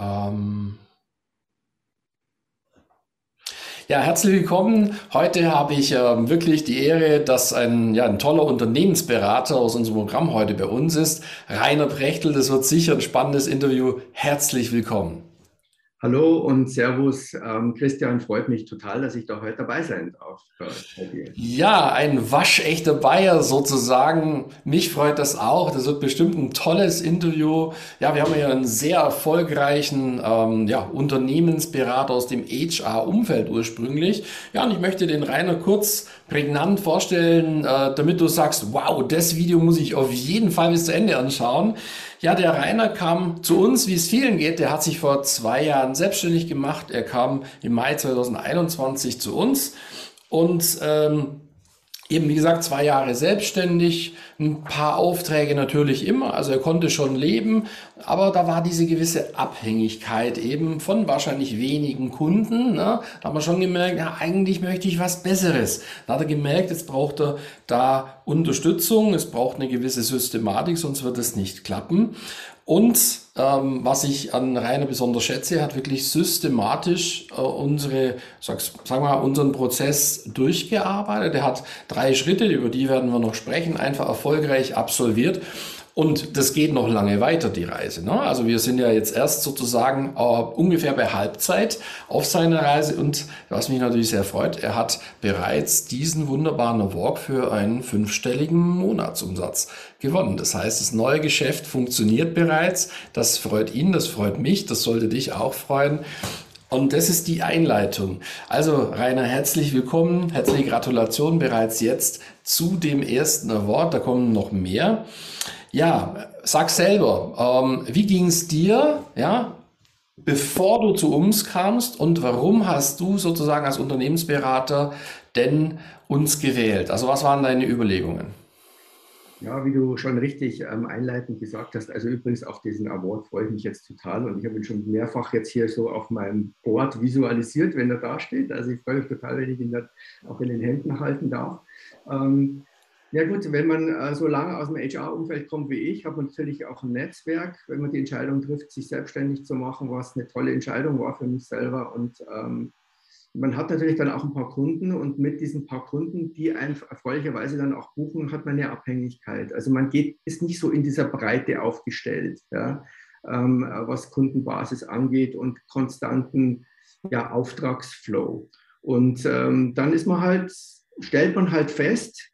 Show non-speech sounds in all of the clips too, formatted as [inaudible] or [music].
Ähm ja, herzlich willkommen. Heute habe ich äh, wirklich die Ehre, dass ein, ja, ein toller Unternehmensberater aus unserem Programm heute bei uns ist. Rainer Brechtel, das wird sicher ein spannendes Interview. Herzlich willkommen. Hallo und Servus. Ähm, Christian, freut mich total, dass ich da heute dabei sein darf. Ja, ein waschechter Bayer sozusagen. Mich freut das auch. Das wird bestimmt ein tolles Interview. Ja, wir haben ja einen sehr erfolgreichen ähm, ja, Unternehmensberater aus dem HR-Umfeld ursprünglich. Ja, und ich möchte den Rainer kurz prägnant vorstellen, äh, damit du sagst, wow, das Video muss ich auf jeden Fall bis zu Ende anschauen. Ja, der Rainer kam zu uns, wie es vielen geht. Der hat sich vor zwei Jahren selbstständig gemacht. Er kam im Mai 2021 zu uns und ähm, eben, wie gesagt, zwei Jahre selbstständig, ein paar Aufträge natürlich immer, also er konnte schon leben, aber da war diese gewisse Abhängigkeit eben von wahrscheinlich wenigen Kunden. Ne? Da haben wir schon gemerkt, ja, eigentlich möchte ich was Besseres. Da hat er gemerkt, jetzt braucht er da Unterstützung, es braucht eine gewisse Systematik, sonst wird es nicht klappen. Und ähm, was ich an Rainer besonders schätze, hat wirklich systematisch äh, unsere, sag, sagen wir mal, unseren Prozess durchgearbeitet. Er hat drei Schritte, über die werden wir noch sprechen, einfach erfolgreich absolviert. Und das geht noch lange weiter, die Reise. Ne? Also wir sind ja jetzt erst sozusagen äh, ungefähr bei Halbzeit auf seiner Reise und was mich natürlich sehr freut, er hat bereits diesen wunderbaren Award für einen fünfstelligen Monatsumsatz gewonnen. Das heißt, das neue Geschäft funktioniert bereits. Das freut ihn, das freut mich, das sollte dich auch freuen. Und das ist die Einleitung. Also Rainer, herzlich willkommen, herzliche Gratulation bereits jetzt zu dem ersten Award. Da kommen noch mehr. Ja, sag selber, ähm, wie ging es dir, ja, bevor du zu uns kamst und warum hast du sozusagen als Unternehmensberater denn uns gewählt? Also was waren deine Überlegungen? Ja, wie du schon richtig ähm, einleitend gesagt hast, also übrigens auf diesen Award freue ich mich jetzt total und ich habe ihn schon mehrfach jetzt hier so auf meinem Board visualisiert, wenn er da steht. Also ich freue mich total, wenn ich ihn dann auch in den Händen halten darf. Ähm, ja gut, wenn man äh, so lange aus dem HR-Umfeld kommt wie ich, hat man natürlich auch ein Netzwerk. Wenn man die Entscheidung trifft, sich selbstständig zu machen, was eine tolle Entscheidung war für mich selber. Und ähm, man hat natürlich dann auch ein paar Kunden und mit diesen paar Kunden, die einfach erfreulicherweise dann auch buchen, hat man eine Abhängigkeit. Also man geht, ist nicht so in dieser Breite aufgestellt, ja, ähm, was Kundenbasis angeht und konstanten ja, Auftragsflow. Und ähm, dann ist man halt, stellt man halt fest,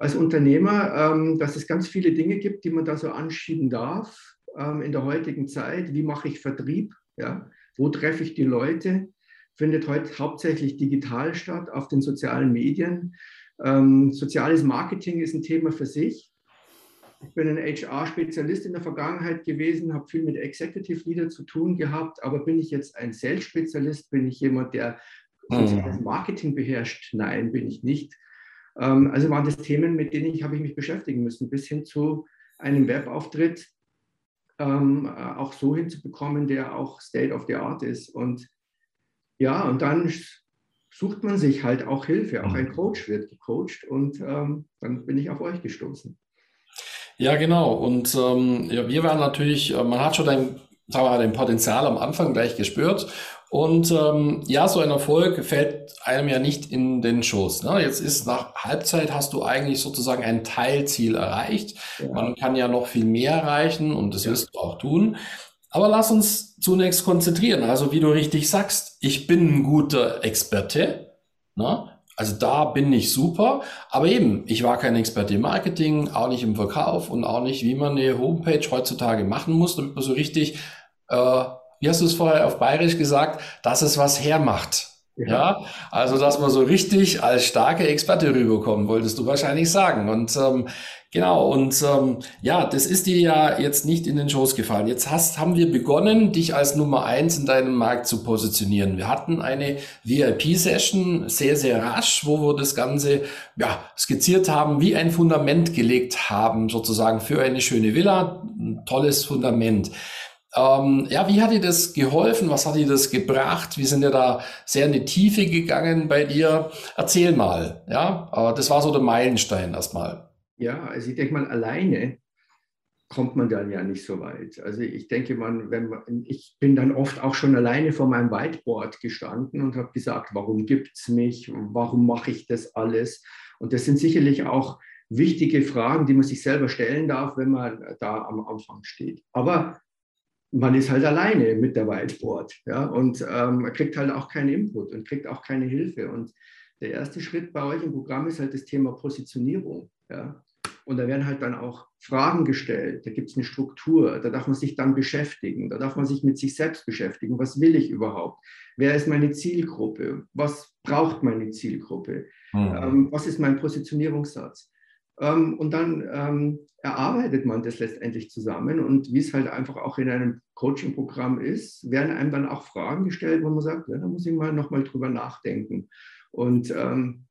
als Unternehmer, ähm, dass es ganz viele Dinge gibt, die man da so anschieben darf ähm, in der heutigen Zeit. Wie mache ich Vertrieb? Ja? Wo treffe ich die Leute? Findet heute hauptsächlich digital statt, auf den sozialen Medien. Ähm, soziales Marketing ist ein Thema für sich. Ich bin ein HR-Spezialist in der Vergangenheit gewesen, habe viel mit Executive Leader zu tun gehabt, aber bin ich jetzt ein Sales-Spezialist? Bin ich jemand, der hm. soziales Marketing beherrscht? Nein, bin ich nicht. Ähm, also waren das Themen, mit denen ich habe ich mich beschäftigen müssen, bis hin zu einem Webauftritt ähm, äh, auch so hinzubekommen, der auch State of the Art ist. Und ja, und dann sucht man sich halt auch Hilfe. Auch ein mhm. Coach wird gecoacht und ähm, dann bin ich auf euch gestoßen. Ja, genau. Und ähm, ja, wir waren natürlich, äh, man hat schon ein, sagen wir mal, den Potenzial am Anfang gleich gespürt und ähm, ja, so ein Erfolg fällt einem ja nicht in den Schoß. Ne? Jetzt ist nach Halbzeit hast du eigentlich sozusagen ein Teilziel erreicht. Ja. Man kann ja noch viel mehr erreichen und das ja. wirst du auch tun. Aber lass uns zunächst konzentrieren. Also wie du richtig sagst, ich bin ein guter Experte. Ne? Also da bin ich super. Aber eben, ich war kein Experte im Marketing, auch nicht im Verkauf und auch nicht, wie man eine Homepage heutzutage machen muss, damit man so richtig äh, wie hast du es vorher auf Bayerisch gesagt, dass es was hermacht. Ja. also dass man so richtig als starke Experte rüberkommen, wolltest du wahrscheinlich sagen. Und ähm, genau, und ähm, ja, das ist dir ja jetzt nicht in den Schoß gefallen. Jetzt hast, haben wir begonnen, dich als Nummer eins in deinem Markt zu positionieren. Wir hatten eine VIP-Session sehr, sehr rasch, wo wir das Ganze ja, skizziert haben, wie ein Fundament gelegt haben, sozusagen für eine schöne Villa. Ein tolles Fundament. Ähm, ja, wie hat dir das geholfen? Was hat dir das gebracht? Wir sind ja da sehr in die Tiefe gegangen bei dir. Erzähl mal, ja, aber das war so der Meilenstein erstmal. Ja, also ich denke mal, alleine kommt man dann ja nicht so weit. Also ich denke, man, wenn man, ich bin dann oft auch schon alleine vor meinem Whiteboard gestanden und habe gesagt, warum gibt es mich, warum mache ich das alles? Und das sind sicherlich auch wichtige Fragen, die man sich selber stellen darf, wenn man da am Anfang steht. Aber man ist halt alleine mit der Whiteboard ja, und ähm, man kriegt halt auch keinen Input und kriegt auch keine Hilfe. Und der erste Schritt bei euch im Programm ist halt das Thema Positionierung. Ja. Und da werden halt dann auch Fragen gestellt, da gibt es eine Struktur, da darf man sich dann beschäftigen, da darf man sich mit sich selbst beschäftigen. Was will ich überhaupt? Wer ist meine Zielgruppe? Was braucht meine Zielgruppe? Mhm. Ähm, was ist mein Positionierungssatz? Ähm, und dann ähm, erarbeitet man das letztendlich zusammen. Und wie es halt einfach auch in einem Coaching-Programm ist, werden einem dann auch Fragen gestellt, wo man sagt, ja, da muss ich mal nochmal drüber nachdenken. Und, ähm,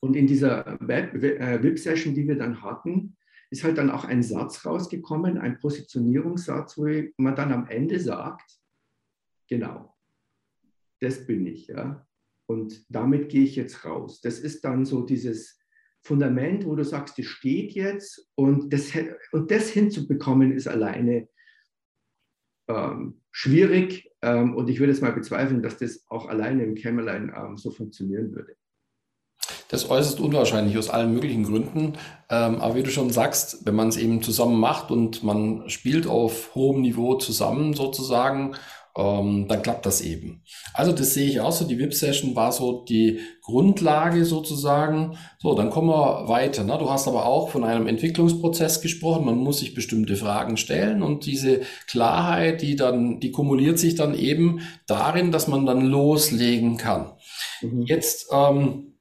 und in dieser äh, die wir dann hatten, ist halt dann auch ein Satz rausgekommen, ein Positionierungssatz, wo man dann am Ende sagt, genau, das bin ich, ja. Und damit gehe ich jetzt raus. Das ist dann so dieses Fundament, wo du sagst, das steht jetzt und das, und das hinzubekommen ist alleine ähm, schwierig ähm, und ich würde es mal bezweifeln, dass das auch alleine im Kämmerlein ähm, so funktionieren würde. Das ist äußerst unwahrscheinlich aus allen möglichen Gründen. Ähm, aber wie du schon sagst, wenn man es eben zusammen macht und man spielt auf hohem Niveau zusammen sozusagen ähm, dann klappt das eben. Also das sehe ich auch so. Die VIP-Session war so die Grundlage sozusagen. So, dann kommen wir weiter. Ne? Du hast aber auch von einem Entwicklungsprozess gesprochen. Man muss sich bestimmte Fragen stellen und diese Klarheit, die dann, die kumuliert sich dann eben darin, dass man dann loslegen kann. Mhm. Jetzt ähm,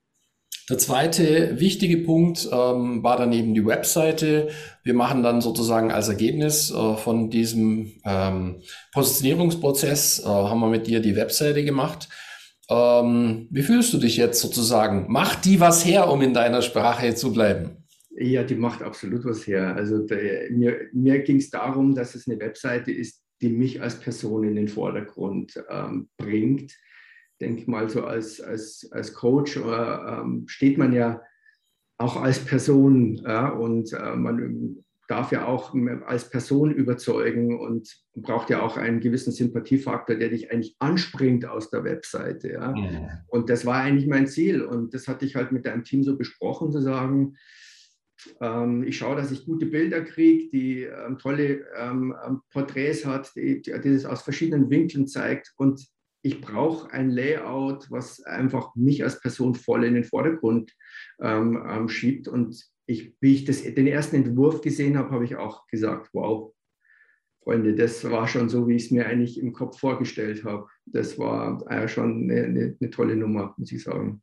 der zweite wichtige Punkt ähm, war dann eben die Webseite. Wir machen dann sozusagen als Ergebnis äh, von diesem ähm, Positionierungsprozess, äh, haben wir mit dir die Webseite gemacht. Ähm, wie fühlst du dich jetzt sozusagen? Macht die was her, um in deiner Sprache zu bleiben? Ja, die macht absolut was her. Also der, mir, mir ging es darum, dass es eine Webseite ist, die mich als Person in den Vordergrund ähm, bringt denke mal, so als, als, als Coach äh, ähm, steht man ja auch als Person ja, und äh, man darf ja auch als Person überzeugen und braucht ja auch einen gewissen Sympathiefaktor, der dich eigentlich anspringt aus der Webseite. Ja. ja. Und das war eigentlich mein Ziel und das hatte ich halt mit deinem Team so besprochen, zu sagen, ähm, ich schaue, dass ich gute Bilder kriege, die ähm, tolle ähm, ähm Porträts hat, die, die, die das aus verschiedenen Winkeln zeigt und ich brauche ein Layout, was einfach mich als Person voll in den Vordergrund ähm, ähm, schiebt. Und ich, wie ich das, den ersten Entwurf gesehen habe, habe ich auch gesagt, wow, Freunde, das war schon so, wie ich es mir eigentlich im Kopf vorgestellt habe. Das war äh, schon eine, eine, eine tolle Nummer, muss ich sagen.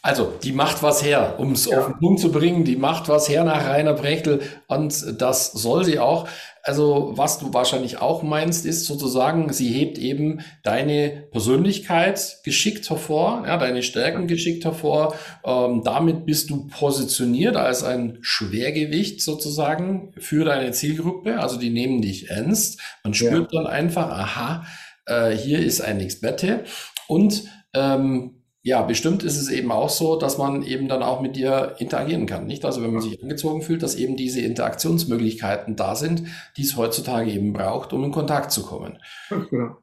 Also, die macht was her, um es ja. auf den Punkt zu bringen. Die macht was her nach Rainer Brechtel und das soll sie auch. Also, was du wahrscheinlich auch meinst, ist sozusagen, sie hebt eben deine Persönlichkeit geschickt hervor, ja, deine Stärken geschickt hervor. Ähm, damit bist du positioniert als ein Schwergewicht sozusagen für deine Zielgruppe. Also, die nehmen dich ernst. Man spürt ja. dann einfach, aha, äh, hier ist ein Experte und ähm, ja, bestimmt ist es eben auch so, dass man eben dann auch mit dir interagieren kann. Nicht? Also wenn man sich angezogen fühlt, dass eben diese Interaktionsmöglichkeiten da sind, die es heutzutage eben braucht, um in Kontakt zu kommen. Genau.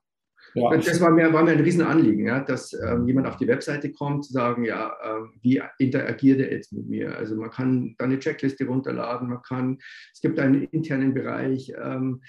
Ja. Das war mir, war mir ein Riesenanliegen, ja, dass ähm, jemand auf die Webseite kommt, zu sagen, ja, äh, wie interagiert er jetzt mit mir? Also man kann da eine Checkliste runterladen, man kann, es gibt einen internen Bereich, ähm,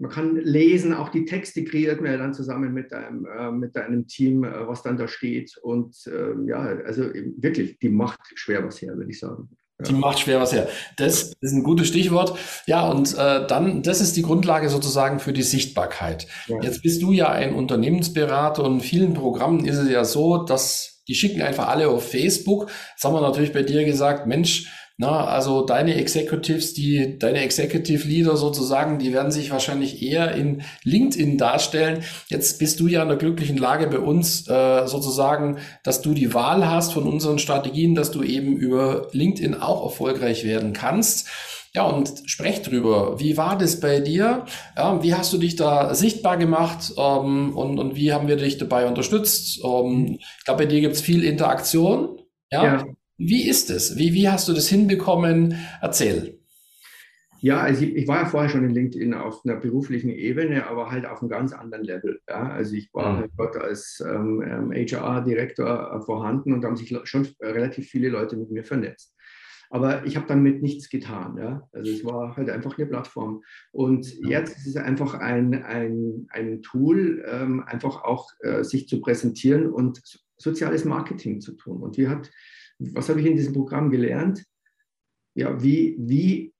man kann lesen, auch die Texte kreiert man ja dann zusammen mit einem, äh, mit einem Team, äh, was dann da steht. Und äh, ja, also wirklich, die macht schwer was her, würde ich sagen. Ja. Die macht schwer was her. Das ist ein gutes Stichwort. Ja, und äh, dann, das ist die Grundlage sozusagen für die Sichtbarkeit. Ja. Jetzt bist du ja ein Unternehmensberater und in vielen Programmen ist es ja so, dass die schicken einfach alle auf Facebook. Jetzt haben wir natürlich bei dir gesagt, Mensch, na, also deine Executives, die, deine Executive Leader sozusagen, die werden sich wahrscheinlich eher in LinkedIn darstellen. Jetzt bist du ja in der glücklichen Lage bei uns äh, sozusagen, dass du die Wahl hast von unseren Strategien, dass du eben über LinkedIn auch erfolgreich werden kannst. Ja, und sprech drüber. Wie war das bei dir? Ja, wie hast du dich da sichtbar gemacht ähm, und, und wie haben wir dich dabei unterstützt? Ähm, ich glaube, bei dir gibt es viel Interaktion. Ja? ja. Wie ist es? Wie, wie hast du das hinbekommen? Erzähl. Ja, also ich, ich, war ja vorher schon in LinkedIn auf einer beruflichen Ebene, aber halt auf einem ganz anderen Level. Ja? Also ich war mhm. halt dort als ähm, HR-Direktor ähm, äh, vorhanden und da haben sich schon relativ viele Leute mit mir vernetzt. Aber ich habe damit nichts getan. Ja? Also es war halt einfach eine Plattform. Und jetzt ist es einfach ein, ein, ein Tool, ähm, einfach auch äh, sich zu präsentieren und soziales Marketing zu tun. Und wie hat, was habe ich in diesem Programm gelernt? Ja, wie, wie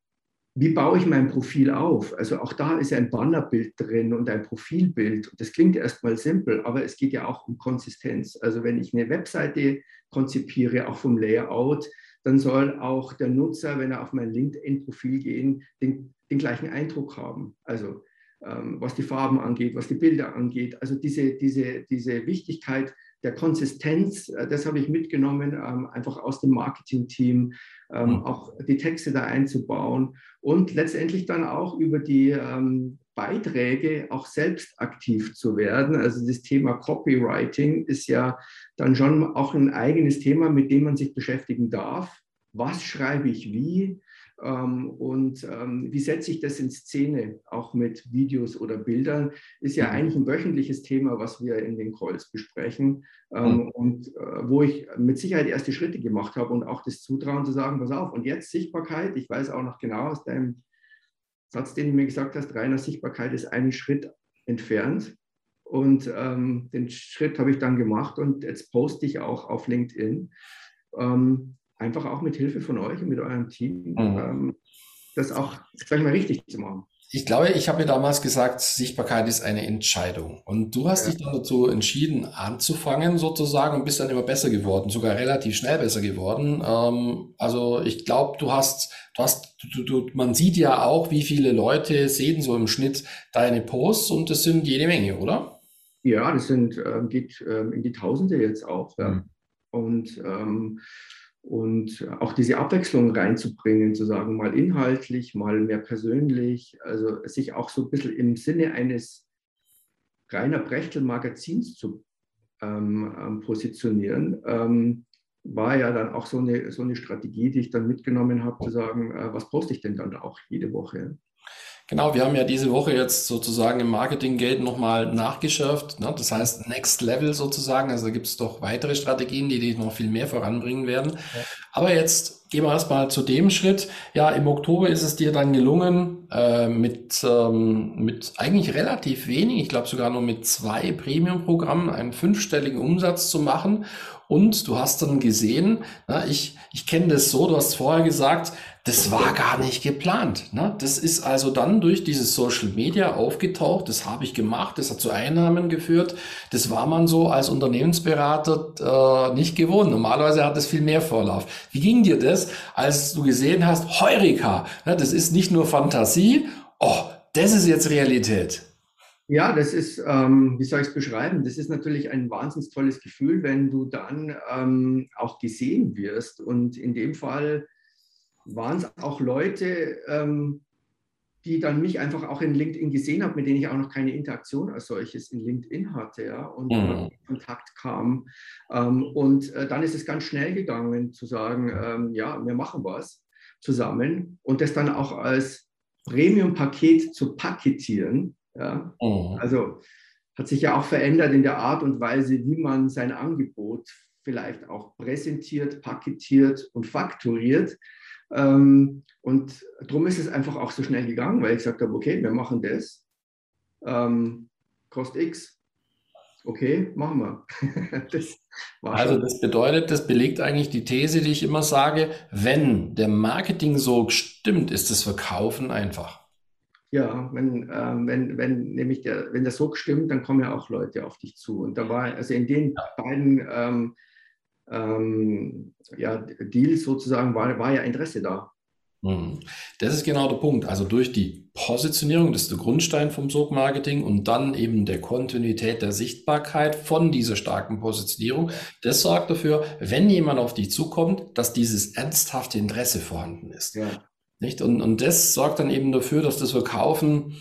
wie baue ich mein Profil auf? Also auch da ist ein Bannerbild drin und ein Profilbild. Das klingt erstmal simpel, aber es geht ja auch um Konsistenz. Also wenn ich eine Webseite konzipiere, auch vom Layout, dann soll auch der Nutzer, wenn er auf mein LinkedIn-Profil geht, den, den, gleichen Eindruck haben. Also ähm, was die Farben angeht, was die Bilder angeht. Also diese, diese, diese Wichtigkeit der Konsistenz, äh, das habe ich mitgenommen, ähm, einfach aus dem Marketing-Team, ähm, mhm. auch die Texte da einzubauen und letztendlich dann auch über die ähm, Beiträge auch selbst aktiv zu werden. Also das Thema Copywriting ist ja dann schon auch ein eigenes Thema, mit dem man sich beschäftigen darf. Was schreibe ich wie? Ähm, und ähm, wie setze ich das in Szene, auch mit Videos oder Bildern, ist ja mhm. eigentlich ein wöchentliches Thema, was wir in den Calls besprechen ähm, mhm. und äh, wo ich mit Sicherheit erste Schritte gemacht habe und auch das Zutrauen zu sagen, pass auf, und jetzt Sichtbarkeit, ich weiß auch noch genau aus deinem Satz, den du mir gesagt hast, reiner Sichtbarkeit ist einen Schritt entfernt. Und ähm, den Schritt habe ich dann gemacht und jetzt poste ich auch auf LinkedIn. Ähm, einfach auch mit Hilfe von euch und mit eurem Team, mhm. ähm, das auch, sag ich mal, richtig zu machen. Ich glaube, ich habe mir damals gesagt, Sichtbarkeit ist eine Entscheidung. Und du hast ja. dich dann dazu entschieden, anzufangen sozusagen und bist dann immer besser geworden, sogar relativ schnell besser geworden. Ähm, also ich glaube, du hast, du hast, du, du, man sieht ja auch, wie viele Leute sehen so im Schnitt deine Posts und das sind jede Menge, oder? Ja, das sind, äh, geht äh, in die Tausende jetzt auch. Ja. Mhm. Und ähm, und auch diese Abwechslung reinzubringen, zu sagen, mal inhaltlich, mal mehr persönlich, also sich auch so ein bisschen im Sinne eines reiner Brechtel-Magazins zu ähm, ähm, positionieren, ähm, war ja dann auch so eine, so eine Strategie, die ich dann mitgenommen habe, zu sagen, äh, was poste ich denn dann auch jede Woche? Genau, wir haben ja diese Woche jetzt sozusagen im Marketing Gate nochmal nachgeschärft. Ne? Das heißt Next Level sozusagen. Also da gibt es doch weitere Strategien, die dich noch viel mehr voranbringen werden. Ja. Aber jetzt gehen wir erstmal zu dem Schritt. Ja, im Oktober ist es dir dann gelungen, äh, mit, ähm, mit eigentlich relativ wenig, ich glaube sogar nur mit zwei Premium-Programmen, einen fünfstelligen Umsatz zu machen. Und du hast dann gesehen, na, ich, ich kenne das so, du hast vorher gesagt, das war gar nicht geplant. Ne? Das ist also dann durch dieses Social Media aufgetaucht. Das habe ich gemacht. Das hat zu Einnahmen geführt. Das war man so als Unternehmensberater äh, nicht gewohnt. Normalerweise hat es viel mehr Vorlauf. Wie ging dir das, als du gesehen hast, Heurika, ne? das ist nicht nur Fantasie. Oh, das ist jetzt Realität. Ja, das ist, ähm, wie soll ich es beschreiben? Das ist natürlich ein wahnsinnig tolles Gefühl, wenn du dann ähm, auch gesehen wirst. Und in dem Fall waren es auch Leute, ähm, die dann mich einfach auch in LinkedIn gesehen haben, mit denen ich auch noch keine Interaktion als solches in LinkedIn hatte, ja, und mhm. in Kontakt kam. Ähm, und äh, dann ist es ganz schnell gegangen zu sagen, ähm, ja, wir machen was zusammen und das dann auch als Premium-Paket zu paketieren. Ja. Mhm. Also hat sich ja auch verändert in der Art und Weise, wie man sein Angebot vielleicht auch präsentiert, paketiert und fakturiert. Ähm, und darum ist es einfach auch so schnell gegangen, weil ich gesagt habe, okay, wir machen das, ähm, kostet X, okay, machen wir. [laughs] das also das bedeutet, das belegt eigentlich die These, die ich immer sage, wenn der Marketing so stimmt, ist das Verkaufen einfach. Ja, wenn, ähm, wenn, wenn nämlich der, wenn das so stimmt, dann kommen ja auch Leute auf dich zu. Und da war, also in den beiden ähm, ähm, ja, Deals sozusagen war, war ja Interesse da. Mhm. Das ist genau der Punkt. Also durch die Positionierung, das ist der Grundstein vom Sog-Marketing und dann eben der Kontinuität der Sichtbarkeit von dieser starken Positionierung. Das sorgt dafür, wenn jemand auf dich zukommt, dass dieses ernsthafte Interesse vorhanden ist. Ja. Nicht? Und, und das sorgt dann eben dafür, dass das Verkaufen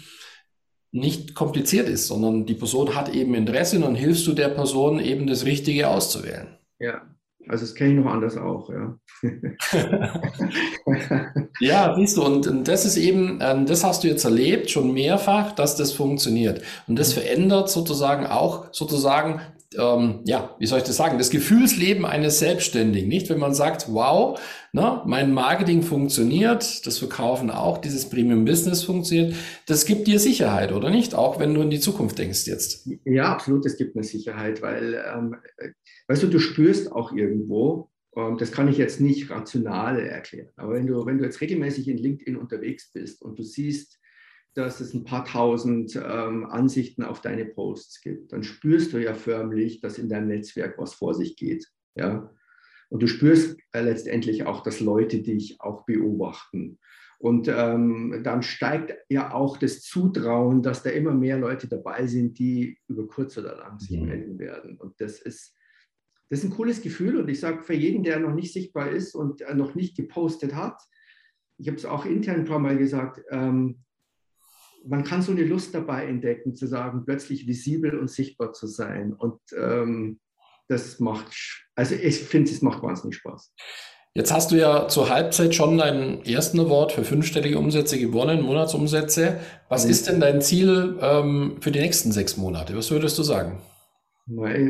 nicht kompliziert ist, sondern die Person hat eben Interesse und dann hilfst du der Person eben das Richtige auszuwählen. Ja, Also das kenne ich noch anders auch, ja. [laughs] ja, siehst du, und, und, das ist eben, ähm, das hast du jetzt erlebt, schon mehrfach, dass das funktioniert. Und das mhm. verändert sozusagen auch sozusagen ähm, ja, wie soll ich das sagen, das Gefühlsleben eines Selbstständigen, nicht? Wenn man sagt, wow, ne, mein Marketing funktioniert, das Verkaufen auch, dieses Premium Business funktioniert, das gibt dir Sicherheit, oder nicht? Auch wenn du in die Zukunft denkst jetzt. Ja, absolut, es gibt eine Sicherheit, weil, ähm, weißt du, du spürst auch irgendwo, ähm, das kann ich jetzt nicht rational erklären, aber wenn du, wenn du jetzt regelmäßig in LinkedIn unterwegs bist und du siehst, dass es ein paar tausend ähm, Ansichten auf deine Posts gibt, dann spürst du ja förmlich, dass in deinem Netzwerk was vor sich geht. Ja? Und du spürst äh, letztendlich auch, dass Leute dich auch beobachten. Und ähm, dann steigt ja auch das Zutrauen, dass da immer mehr Leute dabei sind, die über kurz oder lang sich mhm. melden werden. Und das ist, das ist ein cooles Gefühl. Und ich sage für jeden, der noch nicht sichtbar ist und äh, noch nicht gepostet hat, ich habe es auch intern ein paar Mal gesagt, ähm, man kann so eine Lust dabei entdecken, zu sagen, plötzlich visibel und sichtbar zu sein. Und ähm, das macht, also ich finde, es macht wahnsinnig Spaß. Jetzt hast du ja zur Halbzeit schon deinen ersten Award für fünfstellige Umsätze gewonnen, Monatsumsätze. Was mhm. ist denn dein Ziel ähm, für die nächsten sechs Monate? Was würdest du sagen?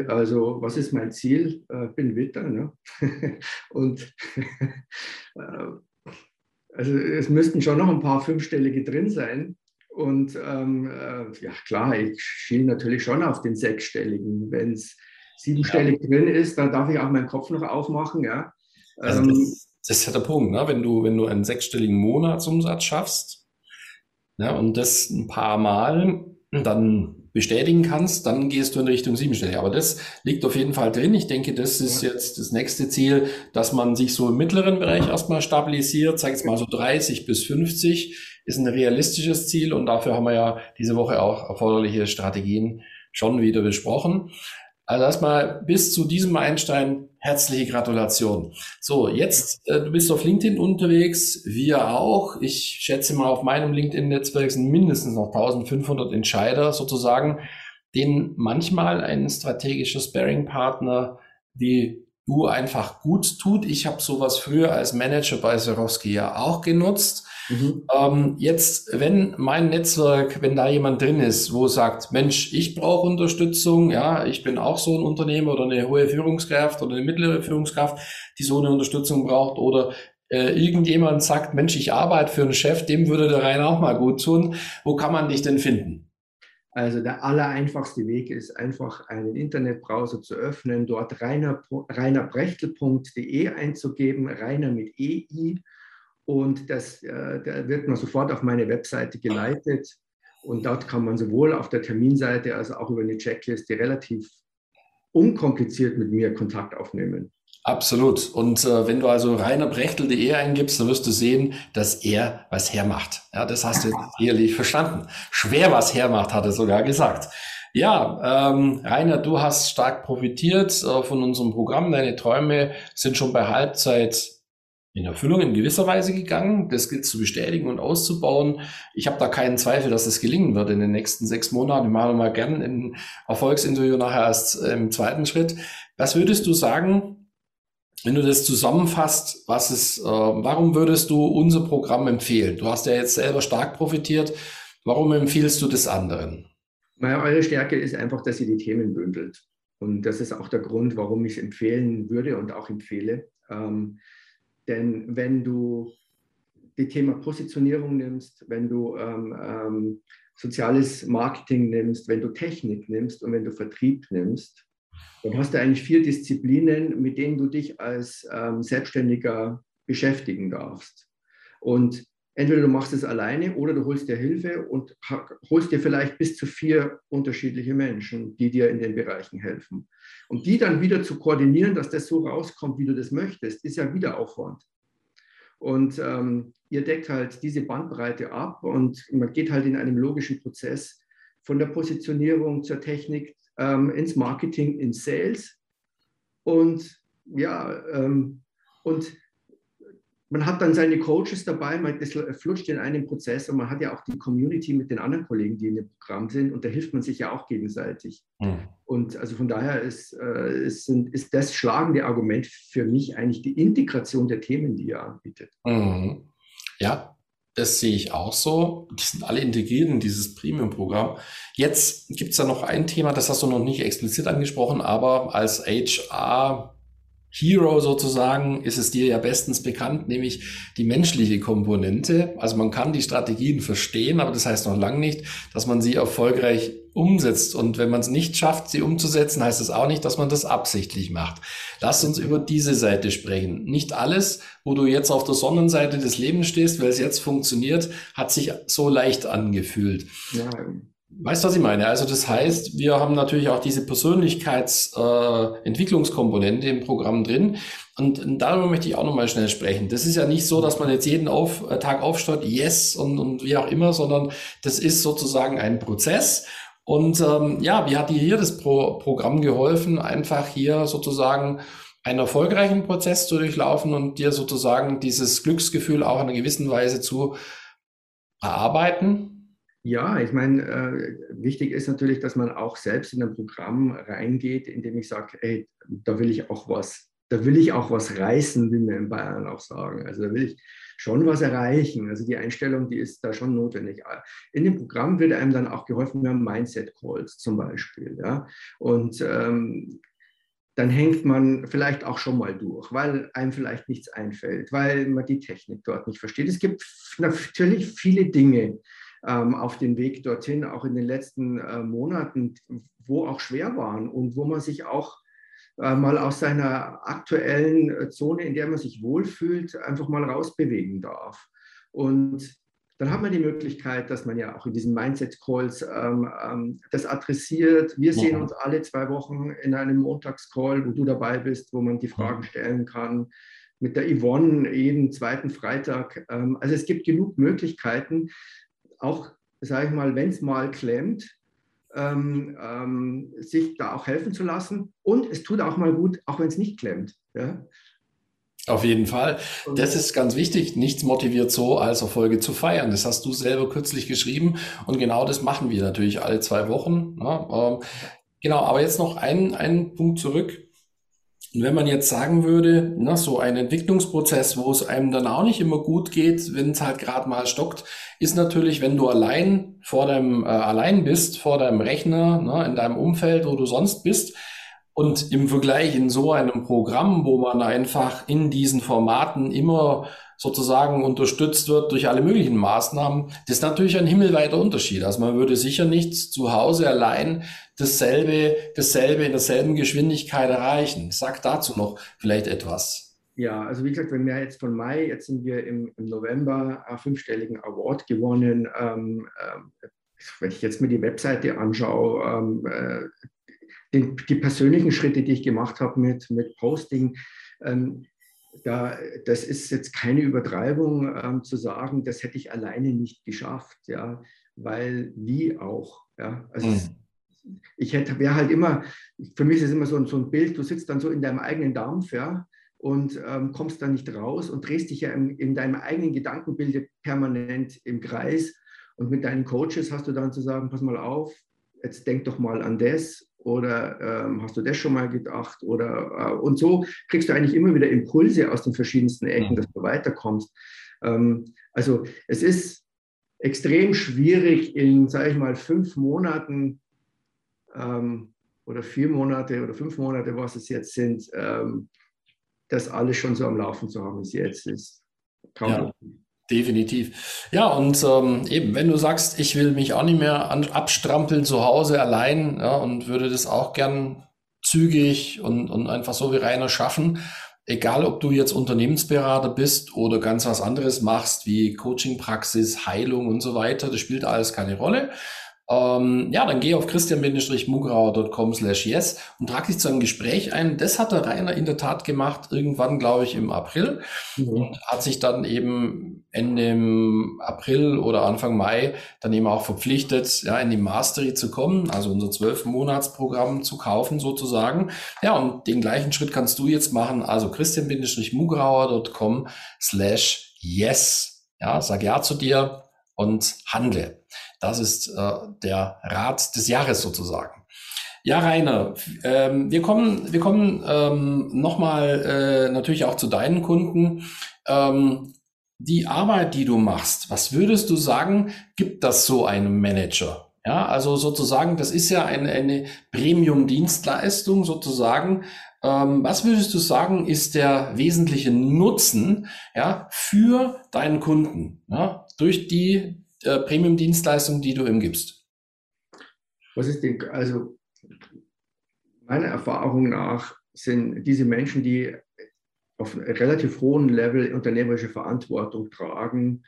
Also, was ist mein Ziel? Äh, bin Witter, ne? [laughs] Und [laughs] äh, also es müssten schon noch ein paar fünfstellige drin sein. Und ähm, äh, ja, klar, ich schiele natürlich schon auf den sechsstelligen. Wenn es siebenstellig ja. drin ist, dann darf ich auch meinen Kopf noch aufmachen. Ja. Also ähm, das, das, ist ja der Punkt, ne? wenn, du, wenn du einen sechsstelligen Monatsumsatz schaffst ja, und das ein paar Mal, dann bestätigen kannst, dann gehst du in Richtung siebenstellig. Aber das liegt auf jeden Fall drin. Ich denke, das ist jetzt das nächste Ziel, dass man sich so im mittleren Bereich erstmal stabilisiert, sag jetzt mal so 30 bis 50 ist ein realistisches Ziel und dafür haben wir ja diese Woche auch erforderliche Strategien schon wieder besprochen. Also erstmal bis zu diesem Einstein herzliche Gratulation. So, jetzt, äh, du bist auf LinkedIn unterwegs, wir auch. Ich schätze mal, auf meinem LinkedIn-Netzwerk sind mindestens noch 1500 Entscheider sozusagen, denen manchmal ein strategischer Sparing-Partner wie du einfach gut tut. Ich habe sowas früher als Manager bei Sorowski ja auch genutzt. Mhm. Ähm, jetzt, wenn mein Netzwerk, wenn da jemand drin ist, wo sagt, Mensch, ich brauche Unterstützung, ja, ich bin auch so ein Unternehmer oder eine hohe Führungskraft oder eine mittlere Führungskraft, die so eine Unterstützung braucht oder äh, irgendjemand sagt, Mensch, ich arbeite für einen Chef, dem würde der Rainer auch mal gut tun. Wo kann man dich denn finden? Also der allereinfachste Weg ist einfach einen Internetbrowser zu öffnen, dort reiner, reinerbrechtel.de einzugeben, reiner mit EI und das äh, da wird man sofort auf meine Webseite geleitet. Und dort kann man sowohl auf der Terminseite als auch über eine Checkliste relativ unkompliziert mit mir Kontakt aufnehmen. Absolut. Und äh, wenn du also reinerbrechtel.de eingibst, dann wirst du sehen, dass er was hermacht. Ja, das hast du ehrlich verstanden. Schwer was hermacht, hat er sogar gesagt. Ja, ähm, Rainer, du hast stark profitiert äh, von unserem Programm. Deine Träume sind schon bei Halbzeit in Erfüllung in gewisser Weise gegangen. Das gilt zu bestätigen und auszubauen. Ich habe da keinen Zweifel, dass es gelingen wird in den nächsten sechs Monaten. Wir machen mal gern ein Erfolgsinterview nachher erst im zweiten Schritt. Was würdest du sagen, wenn du das zusammenfasst, was ist, äh, warum würdest du unser Programm empfehlen? Du hast ja jetzt selber stark profitiert. Warum empfiehlst du das anderen? Naja, eure Stärke ist einfach, dass ihr die Themen bündelt. Und das ist auch der Grund, warum ich empfehlen würde und auch empfehle. Ähm, denn wenn du die Thema Positionierung nimmst, wenn du ähm, ähm, soziales Marketing nimmst, wenn du Technik nimmst und wenn du Vertrieb nimmst, dann hast du eigentlich vier Disziplinen, mit denen du dich als ähm, Selbstständiger beschäftigen darfst. Und entweder du machst es alleine oder du holst dir Hilfe und holst dir vielleicht bis zu vier unterschiedliche Menschen, die dir in den Bereichen helfen. Und die dann wieder zu koordinieren, dass das so rauskommt, wie du das möchtest, ist ja wieder Aufwand. Und ähm, ihr deckt halt diese Bandbreite ab und man geht halt in einem logischen Prozess von der Positionierung zur Technik ähm, ins Marketing, ins Sales. Und ja, ähm, und man hat dann seine Coaches dabei, man, das flutscht in einem Prozess und man hat ja auch die Community mit den anderen Kollegen, die in dem Programm sind und da hilft man sich ja auch gegenseitig. Mhm. Und also von daher ist, äh, ist, ist das schlagende Argument für mich eigentlich die Integration der Themen, die er anbietet. Mhm. Ja, das sehe ich auch so. Die sind alle integriert in dieses Premium-Programm. Jetzt gibt es da noch ein Thema, das hast du noch nicht explizit angesprochen, aber als HR Hero sozusagen ist es dir ja bestens bekannt, nämlich die menschliche Komponente. Also man kann die Strategien verstehen, aber das heißt noch lange nicht, dass man sie erfolgreich umsetzt. Und wenn man es nicht schafft, sie umzusetzen, heißt es auch nicht, dass man das absichtlich macht. Lass uns über diese Seite sprechen. Nicht alles, wo du jetzt auf der Sonnenseite des Lebens stehst, weil es jetzt funktioniert, hat sich so leicht angefühlt. Ja. Weißt du, was ich meine? Also das heißt, wir haben natürlich auch diese Persönlichkeitsentwicklungskomponente äh, im Programm drin. Und, und darüber möchte ich auch nochmal schnell sprechen. Das ist ja nicht so, dass man jetzt jeden auf, äh, Tag aufsteht, yes und, und wie auch immer, sondern das ist sozusagen ein Prozess. Und ähm, ja, wie hat dir hier das Pro Programm geholfen, einfach hier sozusagen einen erfolgreichen Prozess zu durchlaufen und dir sozusagen dieses Glücksgefühl auch in einer gewissen Weise zu erarbeiten? Ja, ich meine, äh, wichtig ist natürlich, dass man auch selbst in ein Programm reingeht, in dem ich sage, ey, da will ich auch was, da will ich auch was reißen, wie wir in Bayern auch sagen. Also da will ich schon was erreichen. Also die Einstellung, die ist da schon notwendig. In dem Programm wird einem dann auch geholfen, wir haben Mindset-Calls zum Beispiel. Ja? Und ähm, dann hängt man vielleicht auch schon mal durch, weil einem vielleicht nichts einfällt, weil man die Technik dort nicht versteht. Es gibt natürlich viele Dinge, auf den Weg dorthin, auch in den letzten äh, Monaten, wo auch schwer waren und wo man sich auch äh, mal aus seiner aktuellen äh, Zone, in der man sich wohlfühlt, einfach mal rausbewegen darf. Und dann hat man die Möglichkeit, dass man ja auch in diesen Mindset-Calls ähm, ähm, das adressiert. Wir sehen uns alle zwei Wochen in einem Montagscall, wo du dabei bist, wo man die Fragen stellen kann. Mit der Yvonne jeden zweiten Freitag. Ähm, also es gibt genug Möglichkeiten, auch, sage ich mal, wenn es mal klemmt, ähm, ähm, sich da auch helfen zu lassen. Und es tut auch mal gut, auch wenn es nicht klemmt. Ja? Auf jeden Fall. Das ist ganz wichtig. Nichts motiviert so, als Erfolge zu feiern. Das hast du selber kürzlich geschrieben. Und genau das machen wir natürlich alle zwei Wochen. Ne? ähm, genau, aber jetzt noch ein, ein Punkt zurück. Und wenn man jetzt sagen würde, na, so ein Entwicklungsprozess, wo es einem dann auch nicht immer gut geht, wenn es halt gerade mal stockt, ist natürlich, wenn du allein vor deinem, äh, allein bist, vor deinem Rechner, ne, in deinem Umfeld, wo du sonst bist, und im Vergleich in so einem Programm, wo man einfach in diesen Formaten immer sozusagen unterstützt wird durch alle möglichen Maßnahmen, das ist natürlich ein himmelweiter Unterschied. Also man würde sicher nicht zu Hause allein dasselbe, dasselbe in derselben Geschwindigkeit erreichen. Sag dazu noch vielleicht etwas. Ja, also wie gesagt, wenn wir jetzt von Mai, jetzt sind wir im, im November einen fünfstelligen Award gewonnen. Ähm, äh, wenn ich jetzt mir die Webseite anschaue, ähm, äh, den, die persönlichen Schritte, die ich gemacht habe mit, mit Posting, ähm, da, das ist jetzt keine Übertreibung ähm, zu sagen, das hätte ich alleine nicht geschafft, ja, weil wie auch, ja, also mhm. ich hätte, wäre halt immer, für mich ist es immer so ein, so ein Bild, du sitzt dann so in deinem eigenen Dampf, ja, und ähm, kommst dann nicht raus und drehst dich ja in, in deinem eigenen Gedankenbild permanent im Kreis und mit deinen Coaches hast du dann zu sagen, pass mal auf, jetzt denk doch mal an das oder ähm, hast du das schon mal gedacht? Oder, äh, und so kriegst du eigentlich immer wieder Impulse aus den verschiedensten Ecken, mhm. dass du weiterkommst. Ähm, also es ist extrem schwierig in, sage ich mal, fünf Monaten ähm, oder vier Monate oder fünf Monate, was es jetzt sind, ähm, das alles schon so am Laufen zu haben, wie es jetzt ist. Kaum ja. Definitiv. Ja, und ähm, eben, wenn du sagst, ich will mich auch nicht mehr an, abstrampeln zu Hause allein ja, und würde das auch gern zügig und, und einfach so wie Rainer schaffen, egal ob du jetzt Unternehmensberater bist oder ganz was anderes machst, wie Coachingpraxis, Heilung und so weiter, das spielt alles keine Rolle. Ähm, ja, dann geh auf christian-mugrauer.com slash yes und trag dich zu einem Gespräch ein. Das hat der Rainer in der Tat gemacht, irgendwann, glaube ich, im April. Mhm. Und hat sich dann eben Ende April oder Anfang Mai dann eben auch verpflichtet, ja, in die Mastery zu kommen, also unser zwölf Monatsprogramm zu kaufen sozusagen. Ja, und den gleichen Schritt kannst du jetzt machen, also christian-mugrauer.com slash yes. Ja, sag ja zu dir und handle. Das ist äh, der Rat des Jahres sozusagen. Ja, Rainer, ähm, wir kommen, wir kommen ähm, nochmal äh, natürlich auch zu deinen Kunden. Ähm, die Arbeit, die du machst, was würdest du sagen, gibt das so einem Manager? Ja, also sozusagen, das ist ja eine, eine Premium-Dienstleistung sozusagen. Ähm, was würdest du sagen, ist der wesentliche Nutzen ja, für deinen Kunden ja, durch die äh, Premium-Dienstleistung, die du ihm gibst? Was ist denn, also meiner Erfahrung nach sind diese Menschen, die auf relativ hohem Level unternehmerische Verantwortung tragen,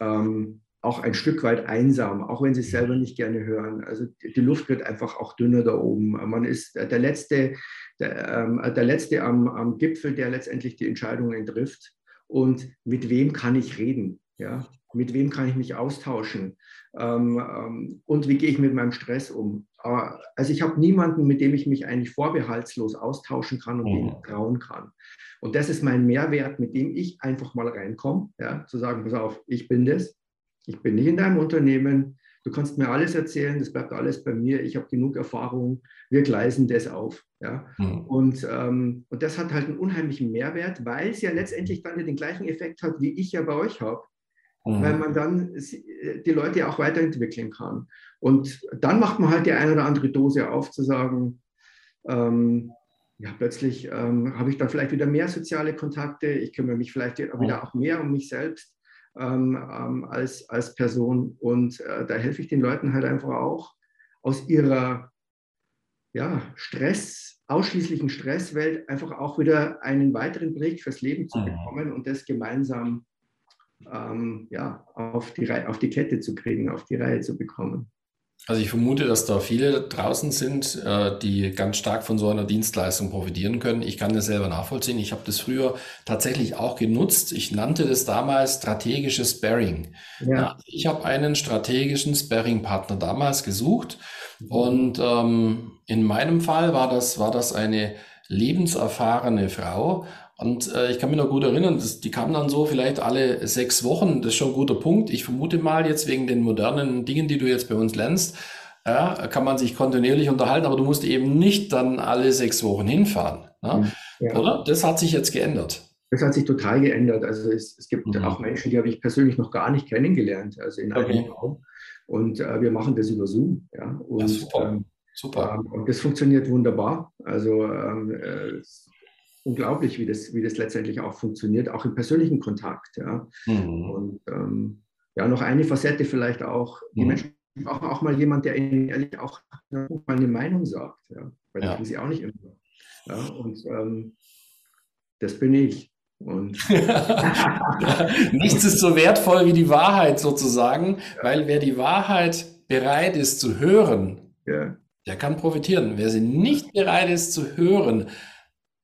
ähm, auch ein Stück weit einsam, auch wenn sie es selber nicht gerne hören. Also die Luft wird einfach auch dünner da oben. Man ist der Letzte, der, ähm, der Letzte am, am Gipfel, der letztendlich die Entscheidungen trifft. Und mit wem kann ich reden? Ja? Mit wem kann ich mich austauschen? Ähm, ähm, und wie gehe ich mit meinem Stress um? also ich habe niemanden, mit dem ich mich eigentlich vorbehaltslos austauschen kann und mhm. dem trauen kann. Und das ist mein Mehrwert, mit dem ich einfach mal reinkomme, ja, zu sagen, pass auf, ich bin das, ich bin nicht in deinem Unternehmen, du kannst mir alles erzählen, das bleibt alles bei mir, ich habe genug Erfahrung, wir gleisen das auf. Ja. Mhm. Und, ähm, und das hat halt einen unheimlichen Mehrwert, weil es ja letztendlich dann den gleichen Effekt hat, wie ich ja bei euch habe mhm. weil man dann äh, die Leute auch weiterentwickeln kann. Und dann macht man halt die eine oder andere Dose auf, zu sagen, ähm, ja, plötzlich ähm, habe ich dann vielleicht wieder mehr soziale Kontakte, ich kümmere mich vielleicht wieder auch mehr um mich selbst ähm, ähm, als, als Person und äh, da helfe ich den Leuten halt einfach auch aus ihrer ja, Stress, ausschließlichen Stresswelt einfach auch wieder einen weiteren Blick fürs Leben zu mhm. bekommen und das gemeinsam ähm, ja, auf, die auf die Kette zu kriegen, auf die Reihe zu bekommen. Also ich vermute, dass da viele draußen sind, äh, die ganz stark von so einer Dienstleistung profitieren können. Ich kann das selber nachvollziehen. Ich habe das früher tatsächlich auch genutzt. Ich nannte das damals strategisches Sparring. Ja. Ich habe einen strategischen Sparring-Partner damals gesucht und ähm, in meinem Fall war das, war das eine lebenserfahrene Frau, und äh, ich kann mich noch gut erinnern, das, die kamen dann so vielleicht alle sechs Wochen. Das ist schon ein guter Punkt. Ich vermute mal jetzt wegen den modernen Dingen, die du jetzt bei uns lernst, ja, kann man sich kontinuierlich unterhalten, aber du musst eben nicht dann alle sechs Wochen hinfahren. Ne? Ja. Oder? Das hat sich jetzt geändert. Das hat sich total geändert. Also es, es gibt mhm. auch Menschen, die habe ich persönlich noch gar nicht kennengelernt, also in einem okay. Raum. Und äh, wir machen das über Zoom. Ja, und, ja super. Ähm, super. Ähm, und das funktioniert wunderbar. Also ähm, äh, unglaublich, wie das, wie das letztendlich auch funktioniert, auch im persönlichen Kontakt. Ja. Mhm. Und ähm, ja, noch eine Facette vielleicht auch, die mhm. Menschen brauchen auch mal jemand, der ihnen ehrlich auch mal eine Meinung sagt. Ja. Weil ja. das will sie auch nicht immer. Ja. Und ähm, das bin ich. Und [laughs] Nichts ist so wertvoll wie die Wahrheit sozusagen, ja. weil wer die Wahrheit bereit ist zu hören, ja. der kann profitieren. Wer sie nicht bereit ist zu hören,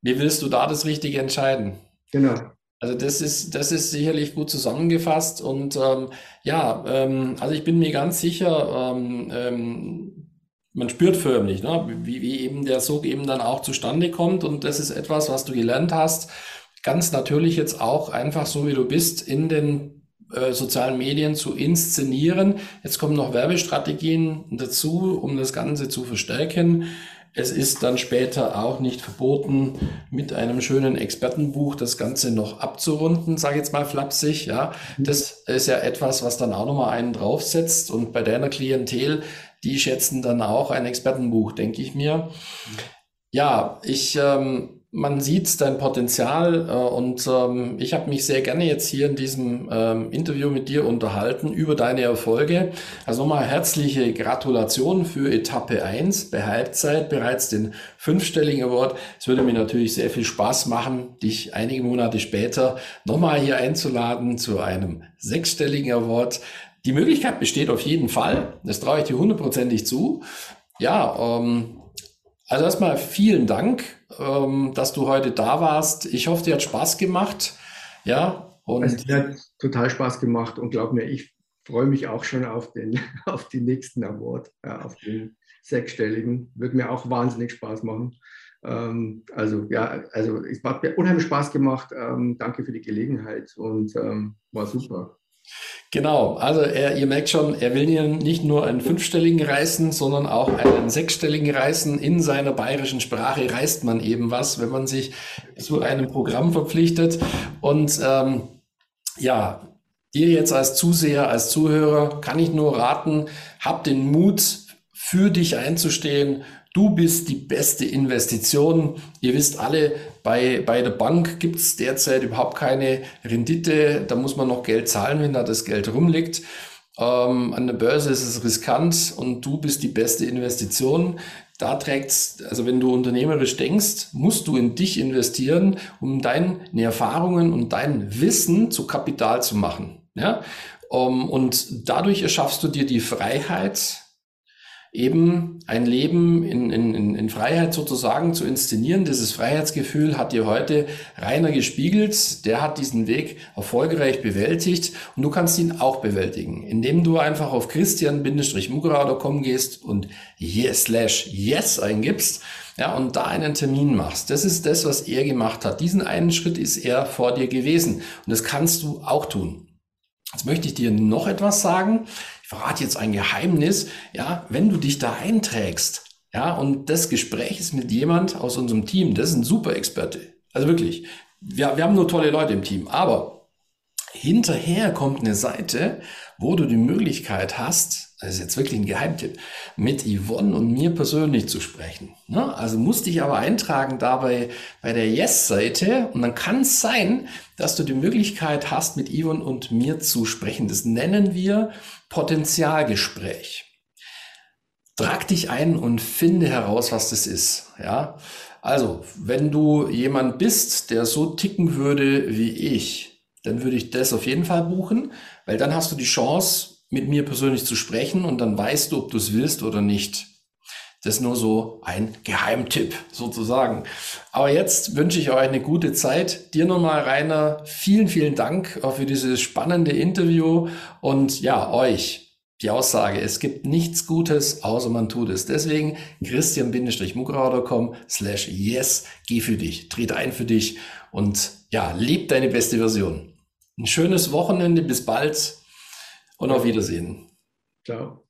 wie willst du da das Richtige entscheiden? Genau. Also das ist, das ist sicherlich gut zusammengefasst und ähm, ja, ähm, also ich bin mir ganz sicher, ähm, ähm, man spürt förmlich, ne, wie, wie eben der Sog eben dann auch zustande kommt und das ist etwas, was du gelernt hast, ganz natürlich jetzt auch einfach so wie du bist in den äh, sozialen Medien zu inszenieren. Jetzt kommen noch Werbestrategien dazu, um das Ganze zu verstärken. Es ist dann später auch nicht verboten, mit einem schönen Expertenbuch das Ganze noch abzurunden, sage ich jetzt mal flapsig. Ja, das ist ja etwas, was dann auch nochmal einen draufsetzt. Und bei deiner Klientel, die schätzen dann auch ein Expertenbuch, denke ich mir. Ja, ich ähm, man sieht dein Potenzial äh, und ähm, ich habe mich sehr gerne jetzt hier in diesem ähm, Interview mit dir unterhalten über deine Erfolge. Also nochmal herzliche Gratulation für Etappe 1 bei Halbzeit, bereits den fünfstelligen Award. Es würde mir natürlich sehr viel Spaß machen, dich einige Monate später nochmal hier einzuladen zu einem sechsstelligen Award. Die Möglichkeit besteht auf jeden Fall, das traue ich dir hundertprozentig zu. Ja, ähm, also erstmal vielen Dank, ähm, dass du heute da warst. Ich hoffe, dir hat Spaß gemacht. Ja, und es hat total Spaß gemacht und glaub mir, ich freue mich auch schon auf den, [laughs] auf den nächsten Award, ja, auf den sechsstelligen. Wird mir auch wahnsinnig Spaß machen. Ähm, also ja, also es hat mir unheimlich Spaß gemacht. Ähm, danke für die Gelegenheit und ähm, war super. Genau, also er, ihr merkt schon, er will hier nicht nur einen fünfstelligen reißen, sondern auch einen sechsstelligen reißen. In seiner bayerischen Sprache reißt man eben was, wenn man sich zu einem Programm verpflichtet. Und ähm, ja, dir jetzt als Zuseher, als Zuhörer kann ich nur raten, hab den Mut, für dich einzustehen Du bist die beste Investition. Ihr wisst alle, bei, bei der Bank gibt es derzeit überhaupt keine Rendite. Da muss man noch Geld zahlen, wenn da das Geld rumliegt. Ähm, an der Börse ist es riskant und du bist die beste Investition. Da trägt's, also wenn du unternehmerisch denkst, musst du in dich investieren, um deine Erfahrungen und dein Wissen zu Kapital zu machen. Ja? Ähm, und dadurch erschaffst du dir die Freiheit, eben ein Leben in, in, in Freiheit sozusagen zu inszenieren. Dieses Freiheitsgefühl hat dir heute Rainer gespiegelt. Der hat diesen Weg erfolgreich bewältigt und du kannst ihn auch bewältigen, indem du einfach auf christian-mugra.com gehst und yes slash yes eingibst. Ja, und da einen Termin machst. Das ist das, was er gemacht hat. Diesen einen Schritt ist er vor dir gewesen. Und das kannst du auch tun. Jetzt möchte ich dir noch etwas sagen verrate jetzt ein Geheimnis, ja, wenn du dich da einträgst, ja, und das Gespräch ist mit jemand aus unserem Team, das ist ein super Experte. Also wirklich, wir, wir haben nur tolle Leute im Team, aber hinterher kommt eine Seite, wo du die Möglichkeit hast, das ist jetzt wirklich ein Geheimtipp, mit Yvonne und mir persönlich zu sprechen. Ne? Also musst dich aber eintragen dabei bei der Yes-Seite und dann kann es sein, dass du die Möglichkeit hast, mit Yvonne und mir zu sprechen. Das nennen wir Potenzialgespräch. Trag dich ein und finde heraus, was das ist. Ja, also, wenn du jemand bist, der so ticken würde wie ich, dann würde ich das auf jeden Fall buchen, weil dann hast du die Chance, mit mir persönlich zu sprechen und dann weißt du, ob du es willst oder nicht. Das ist nur so ein Geheimtipp sozusagen. Aber jetzt wünsche ich euch eine gute Zeit. Dir nochmal, Rainer, vielen, vielen Dank für dieses spannende Interview und ja, euch. Die Aussage, es gibt nichts Gutes, außer man tut es. Deswegen christian-mugrauer.com slash yes, geh für dich, trete ein für dich und ja, leb deine beste Version. Ein schönes Wochenende, bis bald und auf Wiedersehen. Ciao.